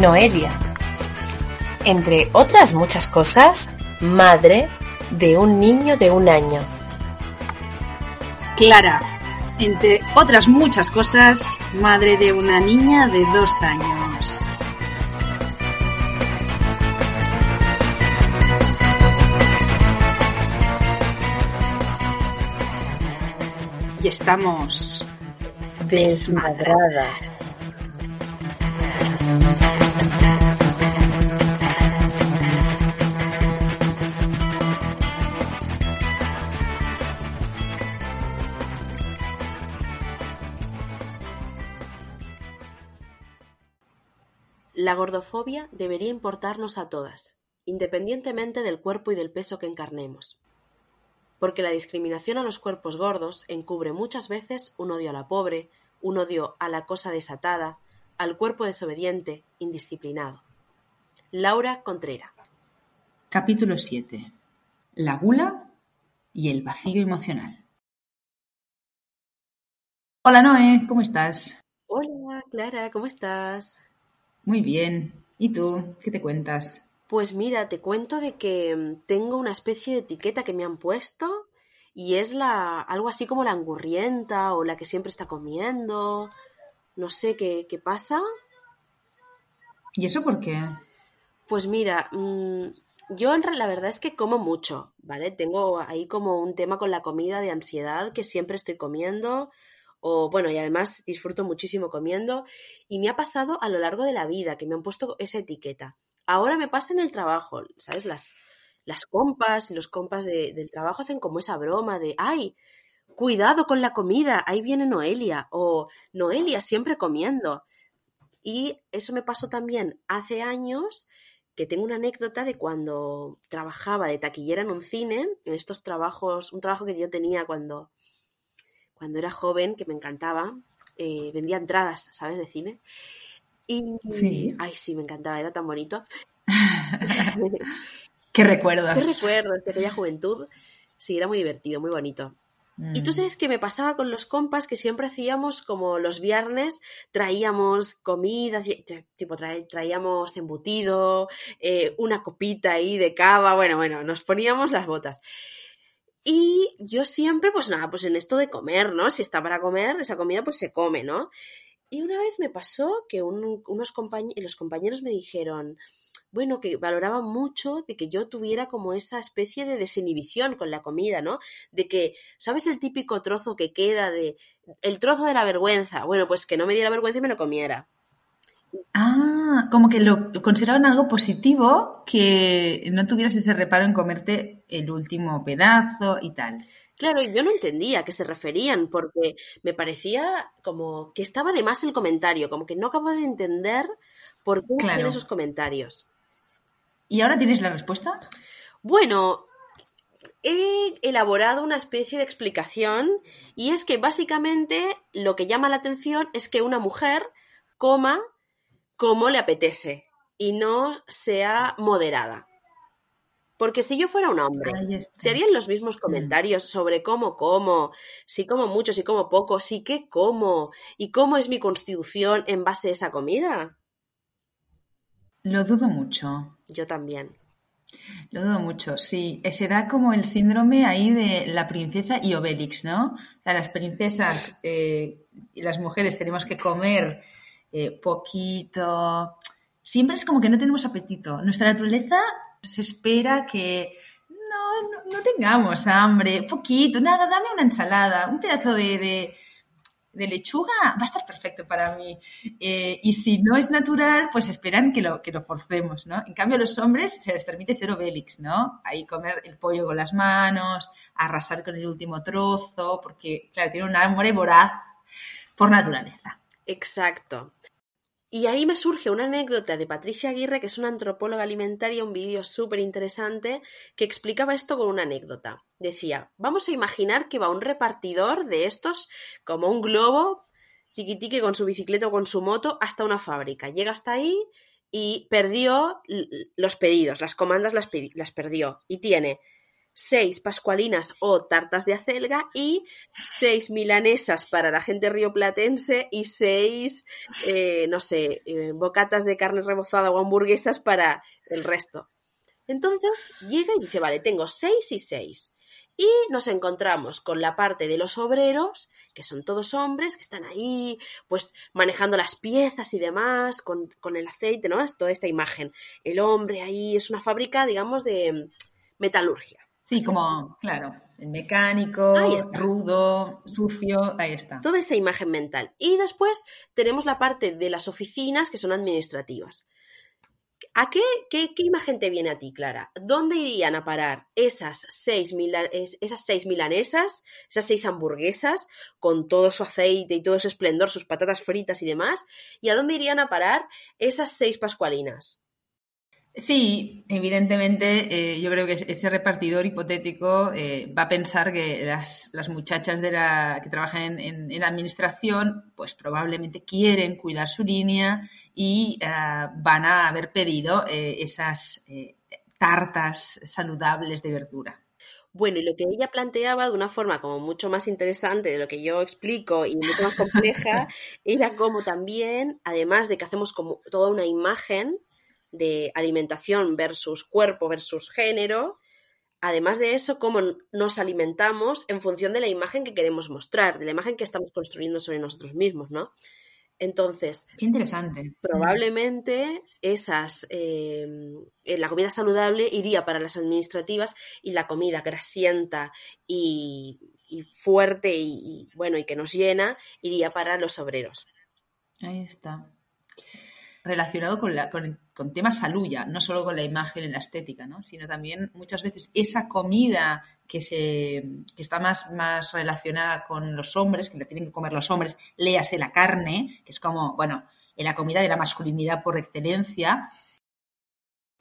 Noelia. Entre otras muchas cosas, madre de un niño de un año. Clara. Entre otras muchas cosas, madre de una niña de dos años. Y estamos Desmadradas. La gordofobia debería importarnos a todas, independientemente del cuerpo y del peso que encarnemos. Porque la discriminación a los cuerpos gordos encubre muchas veces un odio a la pobre, un odio a la cosa desatada, al cuerpo desobediente, indisciplinado. Laura Contrera. Capítulo 7. La gula y el vacío emocional. Hola Noé, ¿cómo estás? Hola, Clara, ¿cómo estás? Muy bien. ¿Y tú? ¿Qué te cuentas? Pues mira, te cuento de que mm, tengo una especie de etiqueta que me han puesto y es la algo así como la angurrienta o la que siempre está comiendo. No sé qué, qué pasa. ¿Y eso por qué? Pues mira, mm, yo en la verdad es que como mucho, ¿vale? Tengo ahí como un tema con la comida de ansiedad que siempre estoy comiendo o bueno, y además disfruto muchísimo comiendo y me ha pasado a lo largo de la vida que me han puesto esa etiqueta. Ahora me pasa en el trabajo, ¿sabes? Las, las compas los compas de- del trabajo hacen como esa broma de, ay, cuidado con la comida, ahí viene Noelia o Noelia siempre comiendo. Y eso me pasó también hace años, que tengo una anécdota de cuando trabajaba de taquillera en un cine, en estos trabajos, un trabajo que yo tenía cuando, cuando era joven, que me encantaba, eh, vendía entradas, ¿sabes? De cine. Y, Sí. ay, sí, me encantaba, era tan bonito. ¿Qué recuerdas? ¿Qué recuerdos de aquella juventud? Sí, era muy divertido, muy bonito. Y tú Mm. sabes que me pasaba con los compas que siempre hacíamos como los viernes, traíamos comidas, tipo traíamos embutido, eh, una copita ahí de cava, bueno, bueno, nos poníamos las botas. Y yo siempre, pues nada, pues en esto de comer, ¿no? Si está para comer, esa comida pues se come, ¿no? Y una vez me pasó que un- unos los compañeros me dijeron, bueno, que valoraban mucho de que yo tuviera como esa especie de desinhibición con la comida, ¿no? De que, ¿sabes el típico trozo que queda de el trozo de la vergüenza? Bueno, pues que no me diera vergüenza y me lo comiera. Ah, como que lo consideraban algo positivo que no tuvieras ese reparo en comerte el último pedazo y tal. Claro, y yo no entendía a qué se referían, porque me parecía como que estaba de más el comentario, como que no acabo de entender por qué Claro. esos comentarios. ¿Y ahora tienes la respuesta? Bueno, he elaborado una especie de explicación y es que básicamente lo que llama la atención es que una mujer coma como le apetece y no sea moderada. Porque si yo fuera un hombre, se harían los mismos comentarios sobre cómo como, si como mucho, si como poco, si qué como y cómo es mi constitución en base a esa comida. Lo dudo mucho. Yo también. Lo dudo mucho, sí. Se da como el síndrome ahí de la princesa y Obélix, ¿no? O sea, las princesas eh, y las mujeres tenemos que comer eh, poquito. Siempre es como que no tenemos apetito. Nuestra naturaleza se espera que no, no, tengamos hambre, poquito, nada, dame una ensalada, un pedazo de lechuga va a estar perfecto para mí. Eh, y si no es natural, pues esperan que lo, que lo forcemos, ¿no? En cambio, a los hombres se les permite ser obélix, ¿no? Ahí comer el pollo con las manos, arrasar con el último trozo, porque, claro, tiene un hambre voraz por naturaleza. Exacto. Y ahí me surge una anécdota de Patricia Aguirre, que es una antropóloga alimentaria, un vídeo súper interesante, que explicaba esto con una anécdota. Decía, vamos a imaginar que va un repartidor de estos, como un globo, tiquitique con su bicicleta o con su moto, hasta una fábrica. Llega hasta ahí y perdió los pedidos, las comandas las, las perdió. Y tiene seis pascualinas o tartas de acelga y seis milanesas para la gente rioplatense y seis, eh, no sé, eh, bocatas de carne rebozada o hamburguesas para el resto. Entonces llega y dice, vale, tengo seis y seis. Y nos encontramos con la parte de los obreros, que son todos hombres, que están ahí, pues manejando las piezas y demás, con, con el aceite, ¿no? Es toda esta imagen. El hombre ahí es una fábrica, digamos, de metalurgia. Sí, como, claro, el mecánico, rudo, sucio, ahí está. Toda esa imagen mental. Y después tenemos la parte de las oficinas que son administrativas. ¿A qué, qué, imagen te viene a ti, Clara? ¿Dónde irían a parar esas seis, esas seis milanesas, esas seis hamburguesas, con todo su aceite y todo su esplendor, sus patatas fritas y demás? ¿Y a dónde irían a parar esas seis pascualinas? Sí, evidentemente eh, yo creo que ese repartidor hipotético eh, va a pensar que las, muchachas de la, que trabajan en, la administración pues probablemente quieren cuidar su línea y eh, van a haber pedido esas tartas saludables de verdura. Bueno, y lo que ella planteaba de una forma como mucho más interesante de lo que yo explico y mucho más compleja, era como también, además de que hacemos como toda una imagen de alimentación versus cuerpo versus género. Además de eso, cómo nos alimentamos en función de la imagen que queremos mostrar, de la imagen que estamos construyendo sobre nosotros mismos, ¿no? Entonces, Qué interesante. Probablemente esas, em, eh, la comida saludable iría para las administrativas y la comida grasienta y, y fuerte y, y, bueno y que nos llena iría para los obreros. Ahí está relacionado con, la, con, con temas salud no solo con la imagen y la estética, ¿no? sino también muchas veces esa comida que, se, que está más, más relacionada con los hombres, que la tienen que comer los hombres, léase la carne, que es como, bueno, la comida de la masculinidad por excelencia.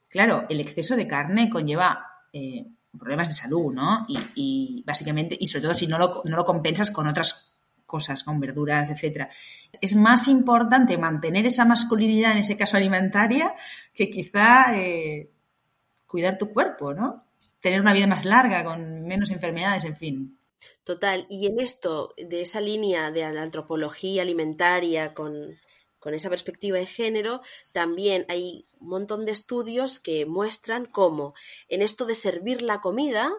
Claro, el exceso de carne conlleva eh, problemas de salud, ¿no? Y, y, básicamente, y sobre todo si no lo, no lo compensas con otras cosas, con verduras, etcétera. Es más importante mantener esa masculinidad, en ese caso alimentaria, que quizá eh, cuidar tu cuerpo, ¿no? Tener una vida más larga, con menos enfermedades, en fin. Total, y en esto, de esa línea de antropología alimentaria con, con esa perspectiva de género, también hay un montón de estudios que muestran cómo en esto de servir la comida,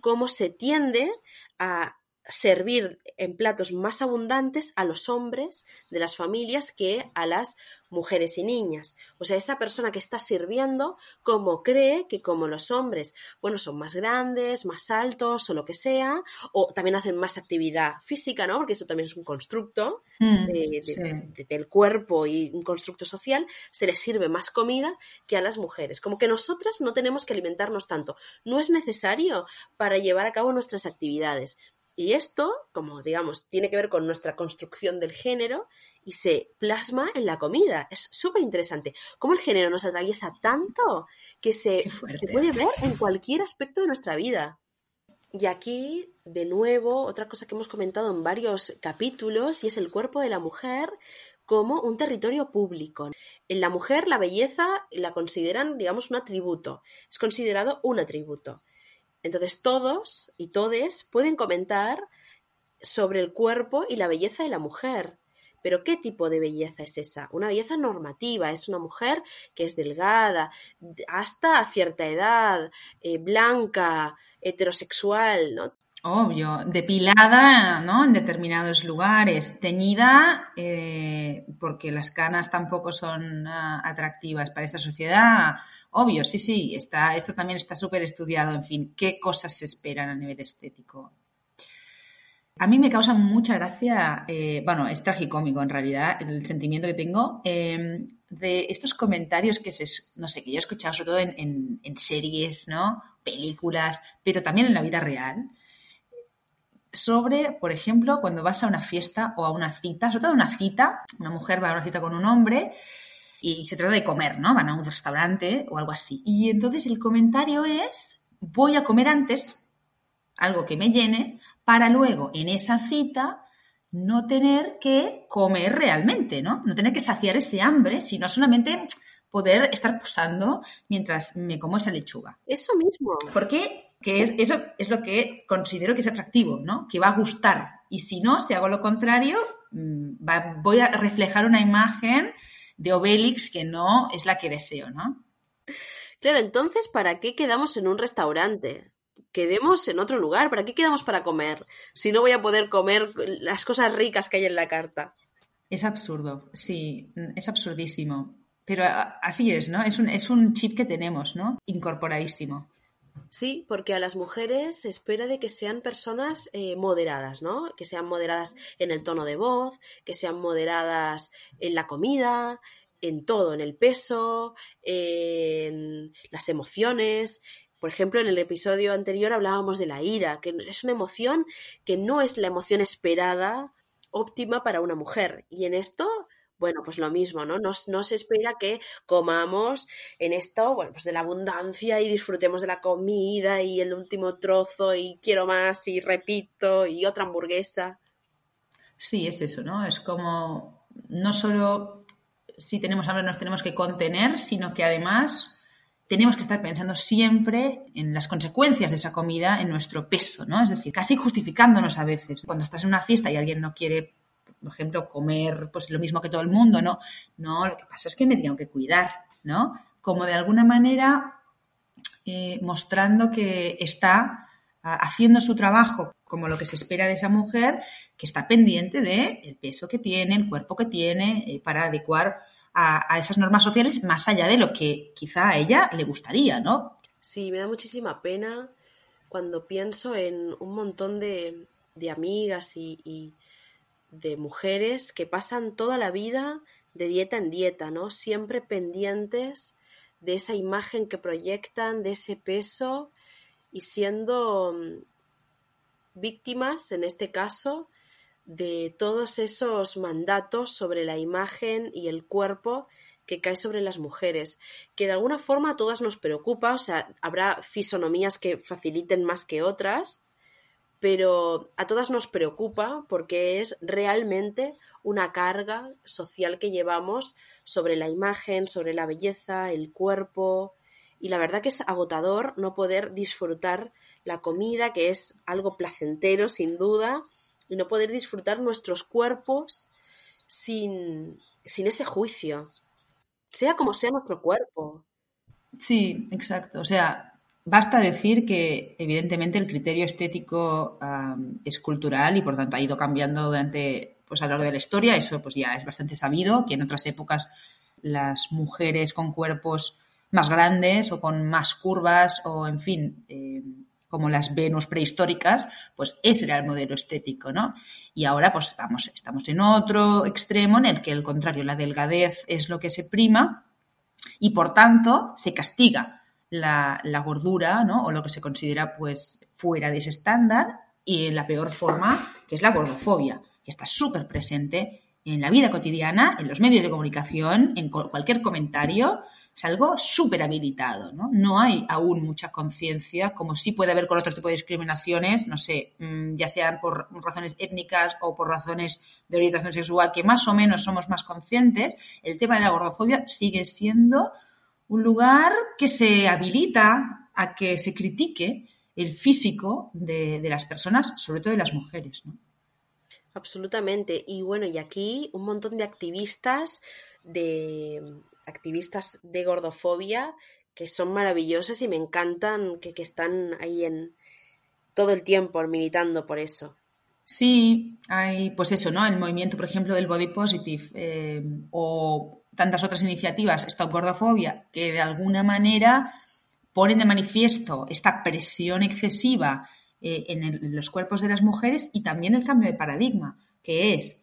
cómo se tiende a servir en platos más abundantes a los hombres de las familias que a las mujeres y niñas. O sea, esa persona que está sirviendo, como cree que como los hombres, bueno, son más grandes, más altos o lo que sea, o también hacen más actividad física, ¿no? Porque eso también es un constructo mm, del cuerpo y un constructo social, se les sirve más comida que a las mujeres. Como que nosotras no tenemos que alimentarnos tanto. No es necesario para llevar a cabo nuestras actividades. Y esto, como digamos, tiene que ver con nuestra construcción del género y se plasma en la comida. Es súper interesante. Cómo el género nos atraviesa tanto que se, puede ver en cualquier aspecto de nuestra vida. Y aquí, de nuevo, otra cosa que hemos comentado en varios capítulos, y es el cuerpo de la mujer como un territorio público. En la mujer la belleza la consideran, digamos, un atributo. Es considerado un atributo. Entonces todos y todes pueden comentar sobre el cuerpo y la belleza de la mujer. Pero ¿qué tipo de belleza es esa? Una belleza normativa, es una mujer que es delgada, hasta cierta edad, eh, blanca, heterosexual, ¿no? Obvio, depilada, ¿no? En determinados lugares, teñida, eh, porque las canas tampoco son ah, atractivas para esta sociedad. Obvio, sí, sí, está, esto también está súper estudiado, en fin, qué cosas se esperan a nivel estético. A mí me causa mucha gracia, eh, bueno, es tragicómico en realidad el sentimiento que tengo em, de estos comentarios que se, no sé, que yo he escuchado sobre todo en, en series, ¿no? Películas, pero también en la vida real sobre, por ejemplo, cuando vas a una fiesta o a una cita, sobre todo a una cita, una mujer va a una cita con un hombre y se trata de comer, ¿no? Van a un restaurante o algo así. Y entonces el comentario es, voy a comer antes algo que me llene para luego en esa cita no tener que comer realmente, ¿no? No tener que saciar ese hambre, sino solamente poder estar posando mientras me como esa lechuga. Eso mismo. ¿Por qué? Que es, eso es lo que considero que es atractivo, ¿no? Que va a gustar. Y si no, si hago lo contrario, mm, voy a reflejar una imagen de Obélix que no es la que deseo, ¿no? Claro, entonces, ¿para qué quedamos en un restaurante? Quedemos en otro lugar. ¿Para qué quedamos para comer? Si no voy a poder comer las cosas ricas que hay en la carta. Es absurdo, sí, es absurdísimo. Pero así es, ¿no? Es un, es un chip que tenemos, ¿no? Incorporadísimo. Sí, porque a las mujeres se espera de que sean personas eh, moderadas, ¿no? Que sean moderadas en el tono de voz, que sean moderadas en la comida, en todo, en el peso, en las emociones. Por ejemplo, en el episodio anterior hablábamos de la ira, que es una emoción que no es la emoción esperada óptima para una mujer. Y en esto bueno, pues lo mismo, ¿no? No, se espera que comamos en esto, bueno, pues de la abundancia y disfrutemos de la comida y el último trozo y quiero más y repito y otra hamburguesa. Sí, es eso, ¿no? Es como no solo si tenemos hambre nos tenemos que contener, sino que además tenemos que estar pensando siempre en las consecuencias de esa comida en nuestro peso, ¿no? Es decir, casi justificándonos a veces. Cuando estás en una fiesta y alguien no quiere por ejemplo, comer pues lo mismo que todo el mundo, ¿no? No, lo que pasa es que me tengo que cuidar, ¿no? Como de alguna manera eh, mostrando que está haciendo su trabajo como lo que se espera de esa mujer, que está pendiente del el peso que tiene, el cuerpo que tiene, eh, para adecuar a, a, esas normas sociales más allá de lo que quizá a ella le gustaría, ¿no? Sí, me da muchísima pena cuando pienso en un montón de, de amigas y, de mujeres que pasan toda la vida de dieta en dieta, ¿no? Siempre pendientes de esa imagen que proyectan, de ese peso y siendo mm, víctimas, en este caso, de todos esos mandatos sobre la imagen y el cuerpo que cae sobre las mujeres, que de alguna forma a todas nos preocupa, o sea, habrá fisonomías que faciliten más que otras, pero a todas nos preocupa porque es realmente una carga social que llevamos sobre la imagen, sobre la belleza, el cuerpo, y la verdad que es agotador no poder disfrutar la comida, que es algo placentero sin duda, y no poder disfrutar nuestros cuerpos sin, sin ese juicio, sea como sea nuestro cuerpo. Sí, exacto. O sea, Basta decir que, evidentemente, el criterio estético es cultural y, por tanto, ha ido cambiando durante, pues, a lo largo de la historia. Eso, pues, ya es bastante sabido, que en otras épocas las mujeres con cuerpos más grandes o con más curvas o, en fin, eh, como las Venus prehistóricas, pues ese era el modelo estético, ¿no? Y ahora, pues, vamos, estamos en otro extremo en el que, al contrario, la delgadez es lo que se prima y, por tanto, se castiga la, gordura, ¿no? O lo que se considera, pues, fuera de ese estándar y en la peor forma, que es la gordofobia, que está súper presente en la vida cotidiana, en los medios de comunicación, en cualquier comentario, es algo súper habilitado, ¿no? No hay aún mucha conciencia, como sí puede haber con otro tipo de discriminaciones, no sé, mm, ya sean por razones étnicas o por razones de orientación sexual, que más o menos somos más conscientes, el tema de la gordofobia sigue siendo un lugar que se habilita a que se critique el físico de, las personas, sobre todo de las mujeres. ¿no? Absolutamente. Y bueno, y aquí un montón de activistas, de activistas de gordofobia, que son maravillosas y me encantan, que, están ahí en, todo el tiempo militando por eso. Sí, hay pues eso, ¿no? El movimiento, por ejemplo, del body positive eh, o tantas otras iniciativas, Stop Gordofobia, que de alguna manera ponen de manifiesto esta presión excesiva eh, en, los cuerpos de las mujeres y también el cambio de paradigma, que es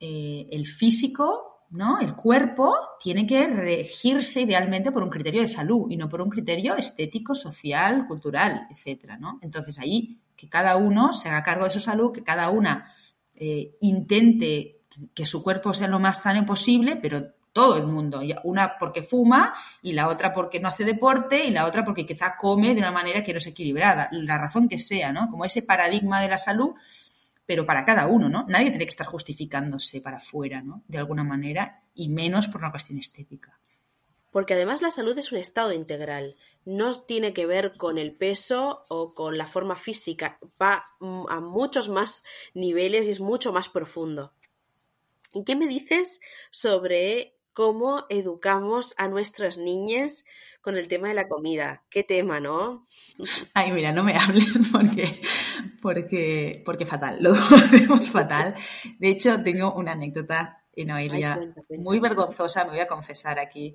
eh, el físico, ¿no? El cuerpo tiene que regirse idealmente por un criterio de salud y no por un criterio estético, social, cultural, etcétera, ¿no? Entonces ahí que cada uno se haga cargo de su salud, que cada una eh, intente que su cuerpo sea lo más sano posible, pero todo el mundo. Una porque fuma y la otra porque no hace deporte y la otra porque quizá come de una manera que no es equilibrada. La razón que sea, ¿no? Como ese paradigma de la salud, pero para cada uno, ¿no? Nadie tiene que estar justificándose para afuera, ¿no? De alguna manera y menos por una cuestión estética. Porque además la salud es un estado integral, no tiene que ver con el peso o con la forma física, va a muchos más niveles y es mucho más profundo. ¿Y qué me dices sobre cómo educamos a nuestras niñas con el tema de la comida. Qué tema, ¿no? Ay, mira, no me hables porque, porque, porque fatal, lo hacemos fatal. De hecho, tengo una anécdota, en Noelia, muy vergonzosa, me voy a confesar aquí,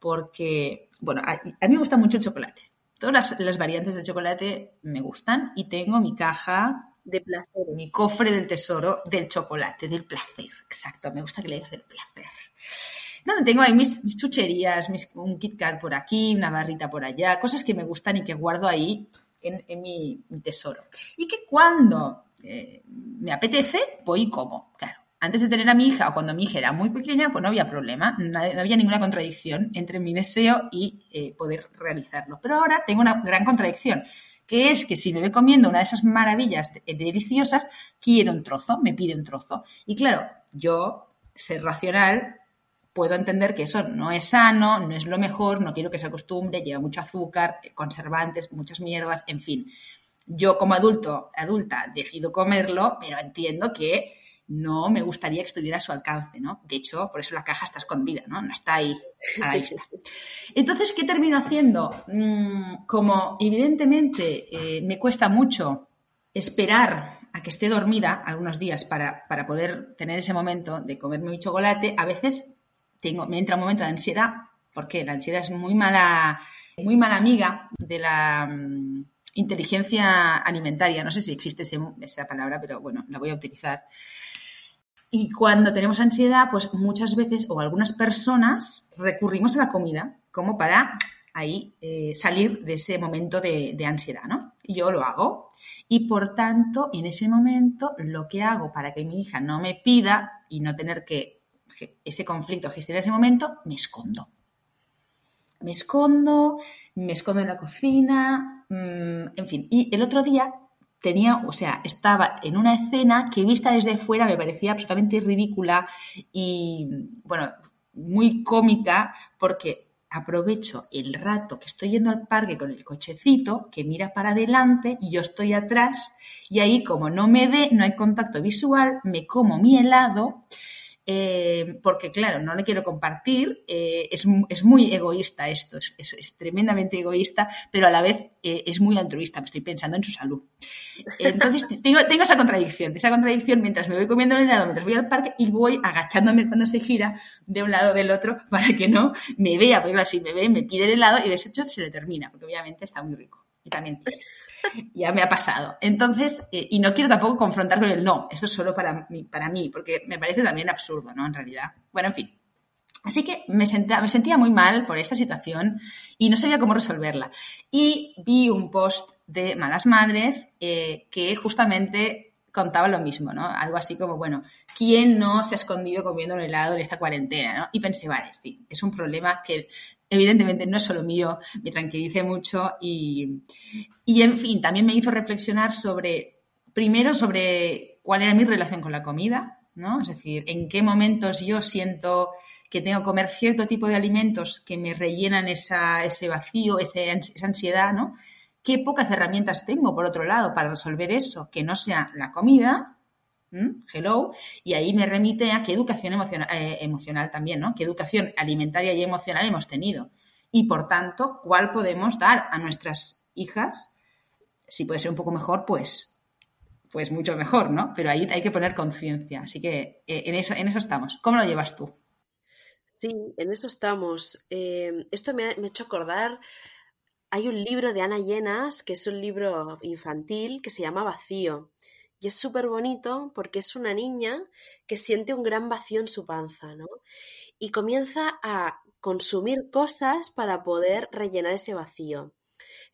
porque, bueno, a, mí me gusta mucho el chocolate. Todas las, variantes del chocolate me gustan y tengo mi caja de placer, mi cofre del tesoro del chocolate, del placer. Exacto, me gusta que le digas del placer donde tengo ahí mis, chucherías, mis, un Kit Kat por aquí, una barrita por allá, cosas que me gustan y que guardo ahí en, mi, tesoro. Y que cuando eh, me apetece, voy como. Claro, antes de tener a mi hija o cuando mi hija era muy pequeña, pues no había problema, no, había ninguna contradicción entre mi deseo y eh, poder realizarlo. Pero ahora tengo una gran contradicción, que es que si me voy comiendo una de esas maravillas deliciosas, quiero un trozo, me pide un trozo. Y claro, yo, ser racional, puedo entender que eso no es sano, no es lo mejor, no quiero que se acostumbre, lleva mucho azúcar, conservantes, muchas mierdas, en fin. Yo como adulto, adulta, decido comerlo, pero entiendo que no me gustaría que estuviera a su alcance, ¿no? De hecho, por eso la caja está escondida, ¿no? No está ahí a la vista. Entonces, ¿qué termino haciendo? Mm, como evidentemente eh, me cuesta mucho esperar a que esté dormida algunos días para, para, poder tener ese momento de comerme mi chocolate, a veces tengo, me entra un momento de ansiedad, porque la ansiedad es muy mala, muy mala amiga de la mm, inteligencia alimentaria. No sé si existe esa palabra, pero bueno, la voy a utilizar. Y cuando tenemos ansiedad, pues muchas veces o algunas personas recurrimos a la comida como para ahí eh, salir de ese momento de, ansiedad, ¿no? Yo lo hago. Y por tanto, en ese momento, lo que hago para que mi hija no me pida y no tener que ese conflicto gestionar ese momento, me escondo. Me escondo, me escondo en la cocina, mm, en fin. Y el otro día tenía, o sea, estaba en una escena que vista desde fuera me parecía absolutamente ridícula y, bueno, muy cómica porque aprovecho el rato que estoy yendo al parque con el cochecito que mira para adelante y yo estoy atrás y ahí como no me ve, no hay contacto visual, me como mi helado eh, porque claro, no le quiero compartir, eh, es, muy egoísta esto, es, tremendamente egoísta, pero a la vez eh, es muy altruista, estoy pensando en su salud. Entonces tengo, tengo esa contradicción, esa contradicción mientras me voy comiendo el helado, mientras voy al parque y voy agachándome cuando se gira de un lado del otro para que no me vea, porque claro, si me ve, me pide el helado y de hecho se le termina, porque obviamente está muy rico también ya me ha pasado. Entonces, eh, y no quiero tampoco confrontar con el no, esto es solo para mí, para mí, porque me parece también absurdo, ¿no? En realidad. Bueno, en fin. Así que me sentía, me sentía muy mal por esta situación y no sabía cómo resolverla. Y vi un post de Malas Madres eh, que justamente contaba lo mismo, ¿no? Algo así como, bueno, ¿quién no se ha escondido comiendo un helado en esta cuarentena, ¿no? Y pensé, vale, sí, es un problema que evidentemente no es solo mío, me tranquilicé mucho y, y, en fin, también me hizo reflexionar sobre, primero, sobre cuál era mi relación con la comida, ¿no? Es decir, en qué momentos yo siento que tengo que comer cierto tipo de alimentos que me rellenan esa, ese vacío, esa ansiedad, ¿no? Qué pocas herramientas tengo, por otro lado, para resolver eso, que no sea la comida, Hello. Y ahí me remite a qué educación emocional, eh, emocional también, ¿no? Qué educación alimentaria y emocional hemos tenido. Y por tanto, cuál podemos dar a nuestras hijas si puede ser un poco mejor, pues, pues mucho mejor, ¿no? Pero ahí hay que poner conciencia. Así que eh, en, eso, en eso estamos. ¿Cómo lo llevas tú? Sí, en eso estamos. Eh, esto me ha hecho acordar hay un libro de Ana Llenas, que es un libro infantil, que se llama Vacío. Y es súper bonito porque es una niña que siente un gran vacío en su panza, ¿no? Y comienza a consumir cosas para poder rellenar ese vacío.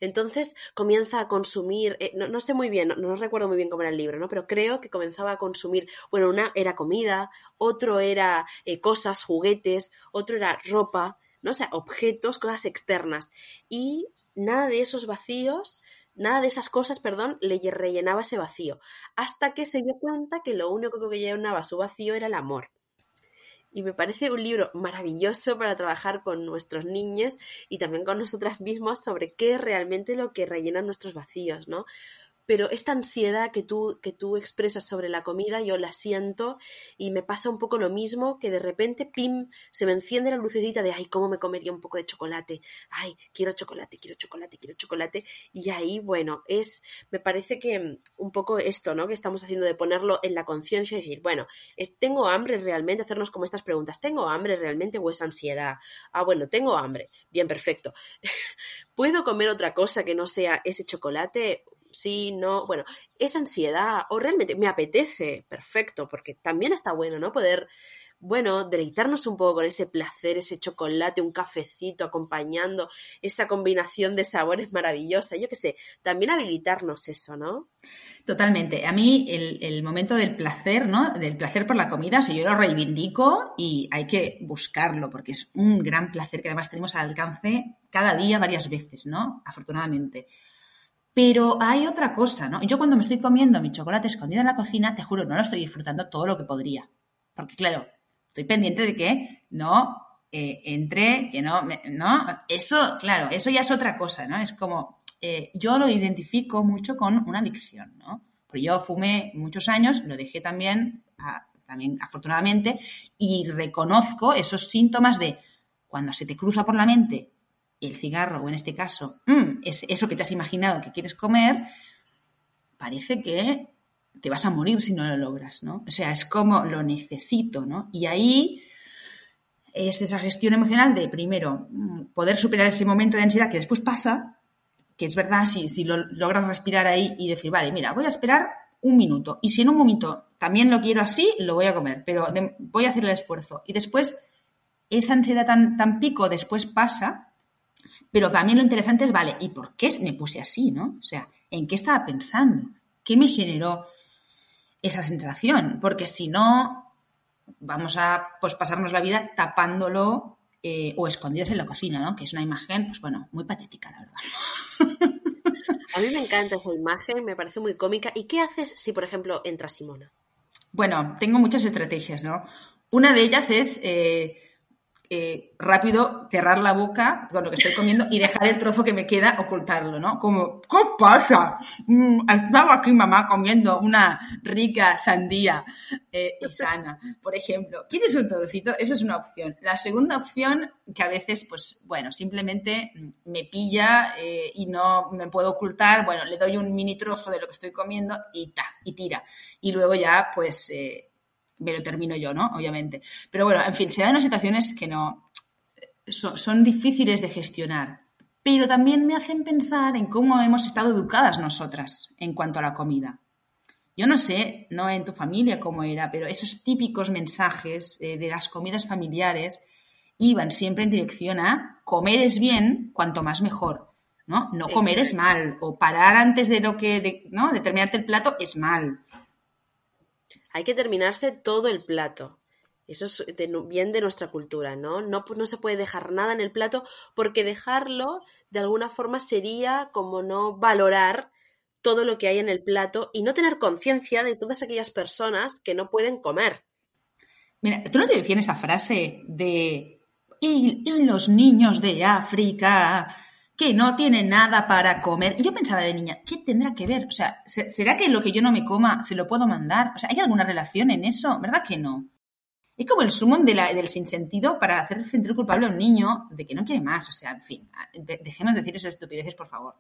Entonces comienza a consumir, eh, no, sé muy bien, no, recuerdo muy bien cómo era el libro, ¿no? Pero creo que comenzaba a consumir, bueno, una era comida, otro era eh, cosas, juguetes, otro era ropa, ¿no? O sea, objetos, cosas externas. Y nada de esos vacíos, nada de esas cosas, perdón, le rellenaba ese vacío, hasta que se dio cuenta que lo único que llenaba su vacío era el amor. Y me parece un libro maravilloso para trabajar con nuestros niños y también con nosotras mismas sobre qué es realmente lo que rellena nuestros vacíos, ¿no? Pero esta ansiedad que tú, que tú expresas sobre la comida, yo la siento y me pasa un poco lo mismo, que de repente, pim, se me enciende la lucecita de, ay, ¿cómo me comería un poco de chocolate? Ay, quiero chocolate, quiero chocolate, quiero chocolate. Y ahí, bueno, es, me parece que mm, un poco esto, ¿no? Que estamos haciendo de ponerlo en la conciencia y decir, bueno, ¿tengo hambre realmente? Hacernos como estas preguntas, ¿tengo hambre realmente o es ansiedad? Ah, bueno, tengo hambre. Bien, perfecto. ¿Puedo comer otra cosa que no sea ese chocolate? Sí, no, bueno, es ansiedad o realmente me apetece, perfecto, porque también está bueno, ¿no? Poder, bueno, deleitarnos un poco con ese placer, ese chocolate, un cafecito acompañando, esa combinación de sabores maravillosa, yo qué sé, también habilitarnos eso, ¿no? Totalmente. A mí el, momento del placer, ¿no? Del placer por la comida, o sea, yo lo reivindico y hay que buscarlo porque es un gran placer que además tenemos al alcance cada día varias veces, ¿no? Afortunadamente. Pero hay otra cosa, ¿no? Yo cuando me estoy comiendo mi chocolate escondido en la cocina, te juro, no lo estoy disfrutando todo lo que podría. Porque claro, estoy pendiente de que no eh, entre, que no, no, eso, claro, eso ya es otra cosa, ¿no? Es como, eh, yo lo identifico mucho con una adicción, ¿no? Porque yo fumé muchos años, lo dejé también, también afortunadamente, y reconozco esos síntomas de cuando se te cruza por la mente el cigarro, o en este caso, mm, es eso que te has imaginado que quieres comer, parece que te vas a morir si no lo logras, ¿no? O sea, es como lo necesito, ¿no? Y ahí es esa gestión emocional de, primero, mm, poder superar ese momento de ansiedad que después pasa, que es verdad, si, si lo, logras respirar ahí y decir, vale, mira, voy a esperar un minuto, y si en un momento también lo quiero así, lo voy a comer, pero voy a hacer el esfuerzo. Y después, esa ansiedad tan, tan pico después pasa, pero para mí lo interesante es, vale, ¿y por qué me puse así, no? O sea, ¿en qué estaba pensando? ¿Qué me generó esa sensación? Porque si no, vamos a pues, pasarnos la vida tapándolo eh, o escondidos en la cocina, ¿no? Que es una imagen, pues bueno, muy patética, la verdad. A mí me encanta esa imagen, me parece muy cómica. ¿Y qué haces si, por ejemplo, entra Simona? Bueno, tengo muchas estrategias, ¿no? Una de ellas es eh, eh, rápido cerrar la boca con lo que estoy comiendo y dejar el trozo que me queda ocultarlo, ¿no? Como, ¿qué pasa? Mm, estaba aquí mamá comiendo una rica sandía eh, y sana, por ejemplo. ¿Quieres un trocito? Esa es una opción. La segunda opción, que a veces, pues, bueno, simplemente me pilla eh, y no me puedo ocultar, bueno, le doy un mini trozo de lo que estoy comiendo y ta, y tira. Y luego ya, pues me lo termino yo, ¿no? Obviamente. Pero bueno, en fin, se dan unas situaciones que no son, difíciles de gestionar, pero también me hacen pensar en cómo hemos estado educadas nosotras en cuanto a la comida. Yo no sé, no en tu familia cómo era, pero esos típicos mensajes eh, de las comidas familiares iban siempre en dirección a comer es bien, cuanto más mejor. ¿no? No comer es mal, o parar antes de lo que, ¿no? De terminarte el plato es mal. Hay que terminarse todo el plato. Eso es bien de nuestra cultura, ¿no? ¿no? Se puede dejar nada en el plato porque dejarlo de alguna forma sería como no valorar todo lo que hay en el plato y no tener conciencia de todas aquellas personas que no pueden comer. Mira, ¿tú no te decías esa frase de y los niños de África que no tiene nada para comer. Y yo pensaba de niña, ¿qué tendrá que ver? O sea, ¿será que lo que yo no me coma se lo puedo mandar? O sea, ¿hay alguna relación en eso? ¿Verdad que no? Es como el de del sinsentido para hacer sentir culpable a un niño de que no quiere más. O sea, en fin, dejemos de decir esas estupideces, por favor.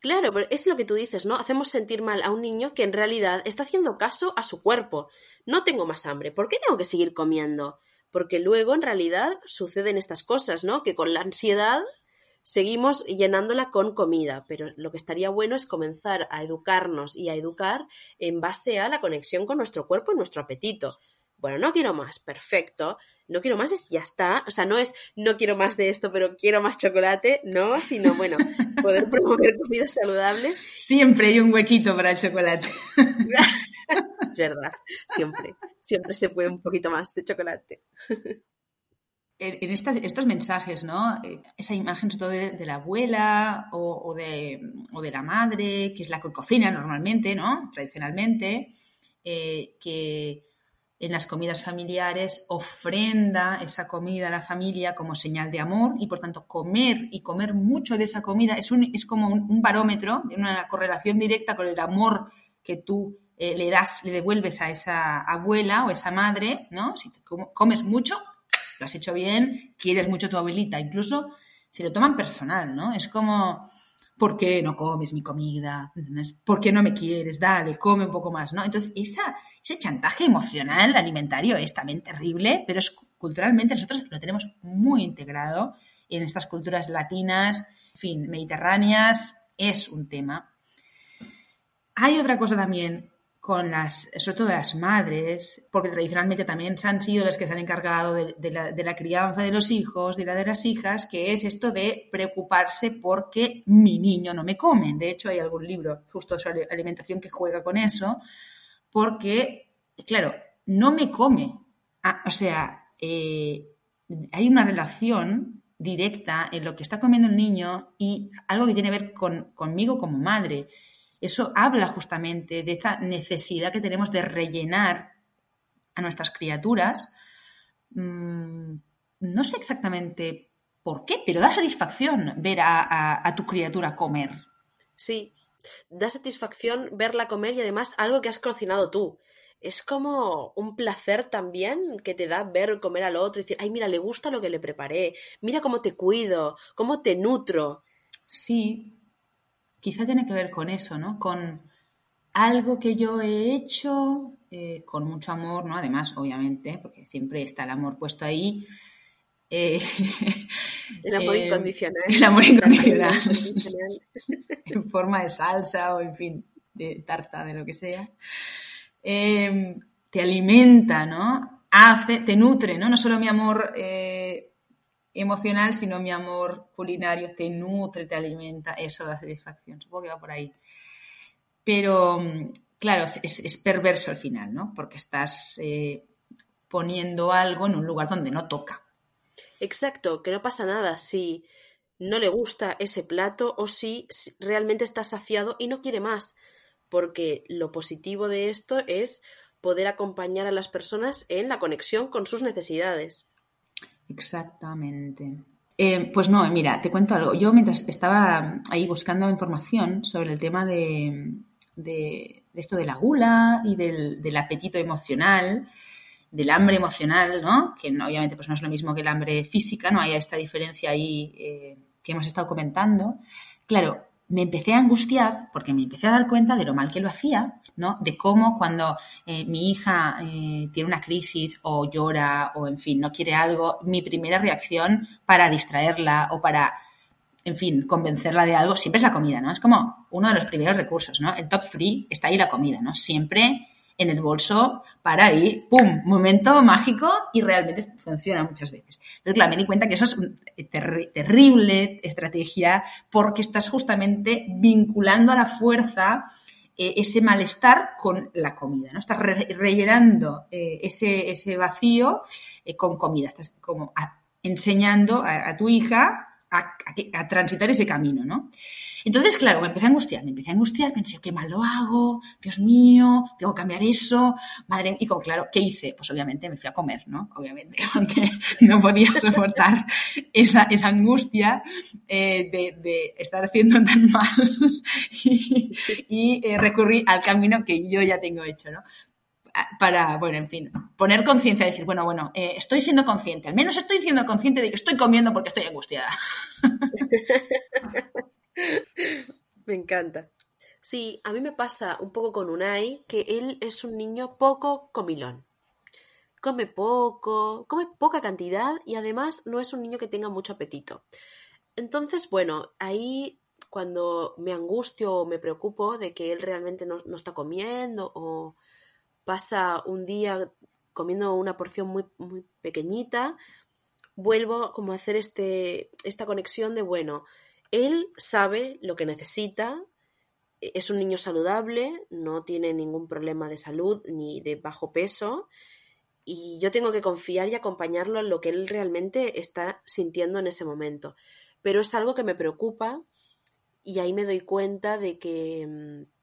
Claro, pero es lo que tú dices, ¿no? Hacemos sentir mal a un niño que en realidad está haciendo caso a su cuerpo. No tengo más hambre, ¿por qué tengo que seguir comiendo? Porque luego en realidad suceden estas cosas, ¿no? Que con la ansiedad seguimos llenándola con comida, pero lo que estaría bueno es comenzar a educarnos y a educar en base a la conexión con nuestro cuerpo y nuestro apetito. Bueno, no quiero más, perfecto. No quiero más es ya está. O sea, no es no quiero más de esto, pero quiero más chocolate, no, sino bueno, poder promover comidas saludables. Siempre hay un huequito para el chocolate. es verdad, siempre, siempre se puede un poquito más de chocolate en estos mensajes, ¿no? Eh, esa imagen sobre todo de, la abuela o, de, la madre, que es la que cocina normalmente, ¿no? Tradicionalmente, eh, que en las comidas familiares ofrenda esa comida a la familia como señal de amor y por tanto comer y comer mucho de esa comida es, un, es como un, barómetro, una correlación directa con el amor que tú eh, le das, le devuelves a esa abuela o esa madre, ¿no? Si comes mucho, lo has hecho bien, quieres mucho tu abuelita, incluso si lo toman personal, ¿no? Es como, ¿por qué no comes mi comida? ¿Por qué no me quieres? Dale, come un poco más, ¿no? Entonces, esa, ese chantaje emocional alimentario es también terrible, pero es, culturalmente nosotros lo tenemos muy integrado en estas culturas latinas, en fin, mediterráneas, es un tema. Hay otra cosa también con las, sobre todo las madres, porque tradicionalmente también han sido las que se han encargado de, la, crianza de los hijos, de la de las hijas, que es esto de preocuparse porque mi niño no me come. De hecho, hay algún libro justo sobre alimentación que juega con eso, porque, claro, no me come. Ah, o sea, eh, hay una relación directa en lo que está comiendo el niño y algo que tiene que ver con, conmigo como madre. Eso habla justamente de esta necesidad que tenemos de rellenar a nuestras criaturas. Mm, no sé exactamente por qué, pero da satisfacción ver a, tu criatura comer. Sí, da satisfacción verla comer y además algo que has cocinado tú. Es como un placer también que te da ver comer al otro y decir, ay, mira, le gusta lo que le preparé, mira cómo te cuido, cómo te nutro. Sí, quizá tiene que ver con eso, ¿no? Con algo que yo he hecho eh, con mucho amor, ¿no? Además, obviamente, porque siempre está el amor puesto ahí. Eh, el amor eh, incondicional. El amor incondicional. en forma de salsa o, en fin, de tarta, de lo que sea. te alimenta, ¿no? Hace, te nutre, ¿no? No solo mi amor emocional, sino mi amor culinario te nutre, te alimenta, eso da satisfacción. Supongo que va por ahí. Pero, mm, claro, es, perverso al final, ¿no? Porque estás eh, poniendo algo en un lugar donde no toca. Exacto, que no pasa nada si no le gusta ese plato o si realmente está saciado y no quiere más. Porque lo positivo de esto es poder acompañar a las personas en la conexión con sus necesidades. Exactamente. Eh, pues no, mira, te cuento algo. Yo mientras estaba ahí buscando información sobre el tema de, esto de la gula y del, apetito emocional, del hambre emocional, ¿no? Que obviamente pues no es lo mismo que el hambre física, no hay esta diferencia ahí eh, que hemos estado comentando. Claro, me empecé a angustiar porque me empecé a dar cuenta de lo mal que lo hacía, ¿no? De cómo cuando eh, mi hija eh, tiene una crisis o llora o, en fin, no quiere algo, mi primera reacción para distraerla o para, en fin, convencerla de algo siempre es la comida, ¿no? Es como uno de los primeros recursos, ¿no? El top free está ahí la comida, ¿no? Siempre en el bolso para ahí, ¡pum! Momento mágico y realmente funciona muchas veces. Pero claro, me di cuenta que eso es una terrible estrategia porque estás justamente vinculando a la fuerza eh, ese malestar con la comida, ¿no? Estás rellenando eh, ese, ese, vacío eh, con comida, estás como enseñando a, tu hija a, transitar ese camino, ¿no? Entonces, claro, me empecé a angustiar, me empecé a angustiar, pensé, qué mal lo hago, Dios mío, tengo que cambiar eso, madre Y como, claro, ¿qué hice? Pues obviamente me fui a comer, ¿no? Obviamente, porque no podía soportar esa, esa angustia eh, de, estar haciendo tan mal y, eh, recurrí al camino que yo ya tengo hecho, ¿no? Para, bueno, en fin, poner conciencia, decir, bueno, bueno, eh, estoy siendo consciente, al menos estoy siendo consciente de que estoy comiendo porque estoy angustiada. Me encanta. Sí, a mí me pasa un poco con Unai que él es un niño poco comilón. Come poco, come poca cantidad y además no es un niño que tenga mucho apetito. Entonces, bueno, ahí cuando me angustio o me preocupo de que él realmente no, no está comiendo o pasa un día comiendo una porción muy, muy pequeñita, vuelvo como a hacer este, esta conexión de, bueno, él sabe lo que necesita, es un niño saludable, no tiene ningún problema de salud ni de bajo peso y yo tengo que confiar y acompañarlo en lo que él realmente está sintiendo en ese momento. Pero es algo que me preocupa y ahí me doy cuenta de que mm,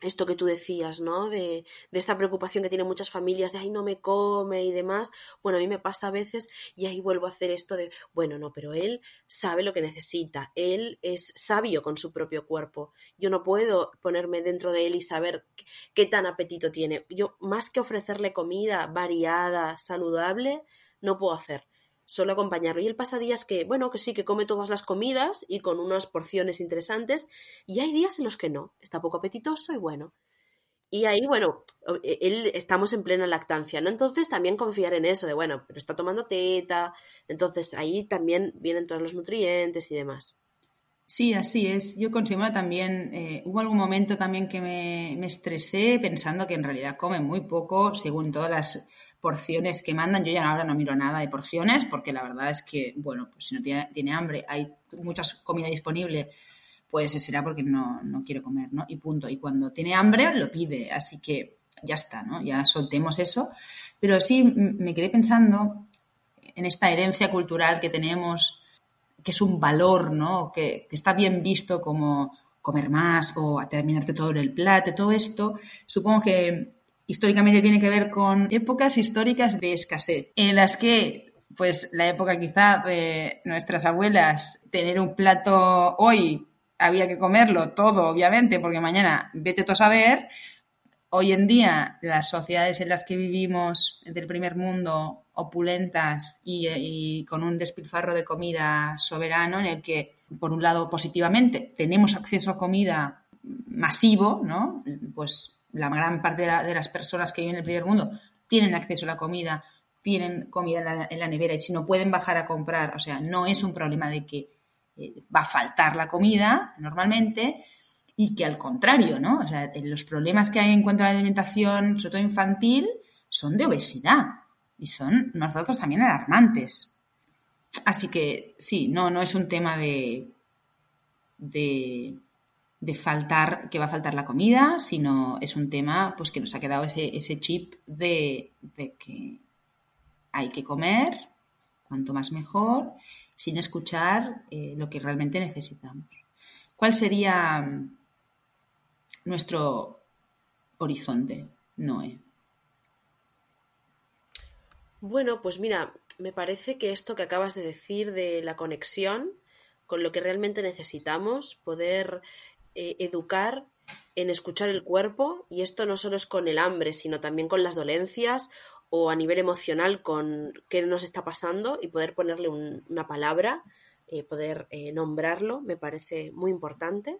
esto que tú decías, ¿no? De, de, esta preocupación que tienen muchas familias de, ay, no me come y demás. Bueno, a mí me pasa a veces y ahí vuelvo a hacer esto de, bueno, no, pero él sabe lo que necesita, él es sabio con su propio cuerpo. Yo no puedo ponerme dentro de él y saber qué tan apetito tiene. Yo, más que ofrecerle comida variada, saludable, no puedo hacer solo acompañarlo. Y él pasa días que, bueno, que sí, que come todas las comidas y con unas porciones interesantes, y hay días en los que no, está poco apetitoso y bueno. Y ahí, bueno, e, él estamos en plena lactancia, ¿no? Entonces también confiar en eso, de bueno, pero está tomando teta, entonces ahí también vienen todos los nutrientes y demás. Sí, así es. Yo con Simona también, eh, hubo algún momento también que me, me estresé pensando que en realidad come muy poco, según todas las porciones que mandan. Yo ya ahora no miro nada de porciones porque la verdad es que, bueno, pues si no tiene, tiene hambre, hay mucha comida disponible, pues será porque no, no quiere comer, ¿no? Y punto. Y cuando tiene hambre, lo pide. Así que ya está, ¿no? Ya soltemos eso. Pero sí me quedé pensando en esta herencia cultural que tenemos, que es un valor, ¿no? Que, que está bien visto como comer más o a terminarte todo en el plato, todo esto, supongo que históricamente tiene que ver con épocas históricas de escasez, en las que, pues la época quizá de nuestras abuelas, tener un plato hoy había que comerlo todo, obviamente, porque mañana vete tú a saber. Hoy en día, las sociedades en las que vivimos del primer mundo, opulentas y, con un despilfarro de comida soberano, en el que, por un lado, positivamente, tenemos acceso a comida masivo, ¿no? Pues la gran parte de, las personas que viven en el primer mundo tienen acceso a la comida, tienen comida en la, nevera y si no pueden bajar a comprar, o sea, no es un problema de que eh, va a faltar la comida normalmente y que al contrario, ¿no? O sea, los problemas que hay en cuanto a la alimentación, sobre todo infantil, son de obesidad y son nosotros también alarmantes. Así que sí, no, no es un tema de, de de faltar, que va a faltar la comida, sino es un tema pues que nos ha quedado ese, ese chip de, de, que hay que comer, cuanto más mejor, sin escuchar eh, lo que realmente necesitamos. ¿Cuál sería mm, nuestro horizonte, Noé? Bueno, pues mira, me parece que esto que acabas de decir de la conexión con lo que realmente necesitamos, poder eh, educar en escuchar el cuerpo y esto no solo es con el hambre, sino también con las dolencias o a nivel emocional con qué nos está pasando y poder ponerle una palabra, eh, poder eh, nombrarlo, me parece muy importante.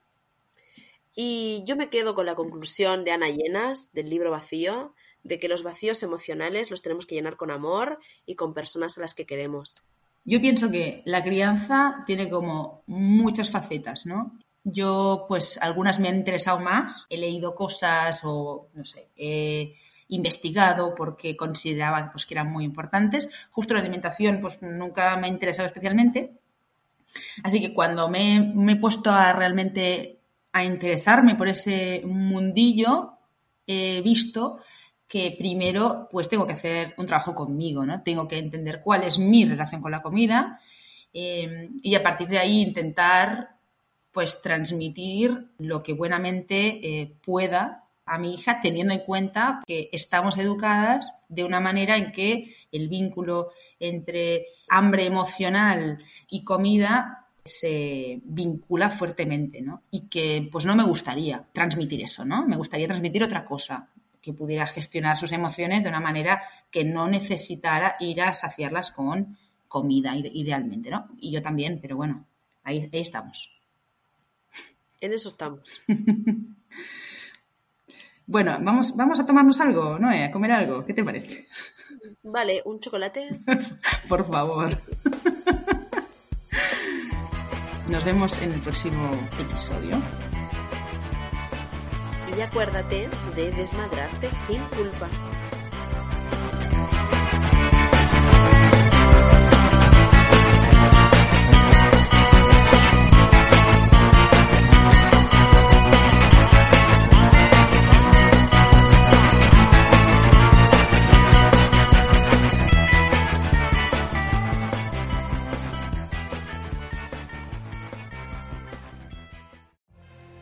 Y yo me quedo con la conclusión de Ana Llenas, del libro Vacío, de que los vacíos emocionales los tenemos que llenar con amor y con personas a las que queremos. Yo pienso que la crianza tiene como muchas facetas, ¿no? Yo, pues, algunas me han interesado más. He leído cosas o, no sé, he investigado porque consideraba pues, que eran muy importantes. Justo la alimentación, pues, nunca me ha interesado especialmente. Así que cuando me, he puesto a realmente a interesarme por ese mundillo, he visto que primero pues tengo que hacer un trabajo conmigo, ¿no? Tengo que entender cuál es mi relación con la comida eh, y a partir de ahí intentar pues transmitir lo que buenamente eh, pueda a mi hija, teniendo en cuenta que estamos educadas de una manera en que el vínculo entre hambre emocional y comida se vincula fuertemente, ¿no? Y que pues no me gustaría transmitir eso, ¿no? Me gustaría transmitir otra cosa, que pudiera gestionar sus emociones de una manera que no necesitara ir a saciarlas con comida idealmente, ¿no? Y yo también, pero bueno, ahí, ahí estamos. En eso estamos. bueno, vamos, vamos a tomarnos algo, ¿no? A comer algo. ¿Qué te parece? Vale, un chocolate. Por favor. Nos vemos en el próximo episodio. Y acuérdate de desmadrarte sin culpa.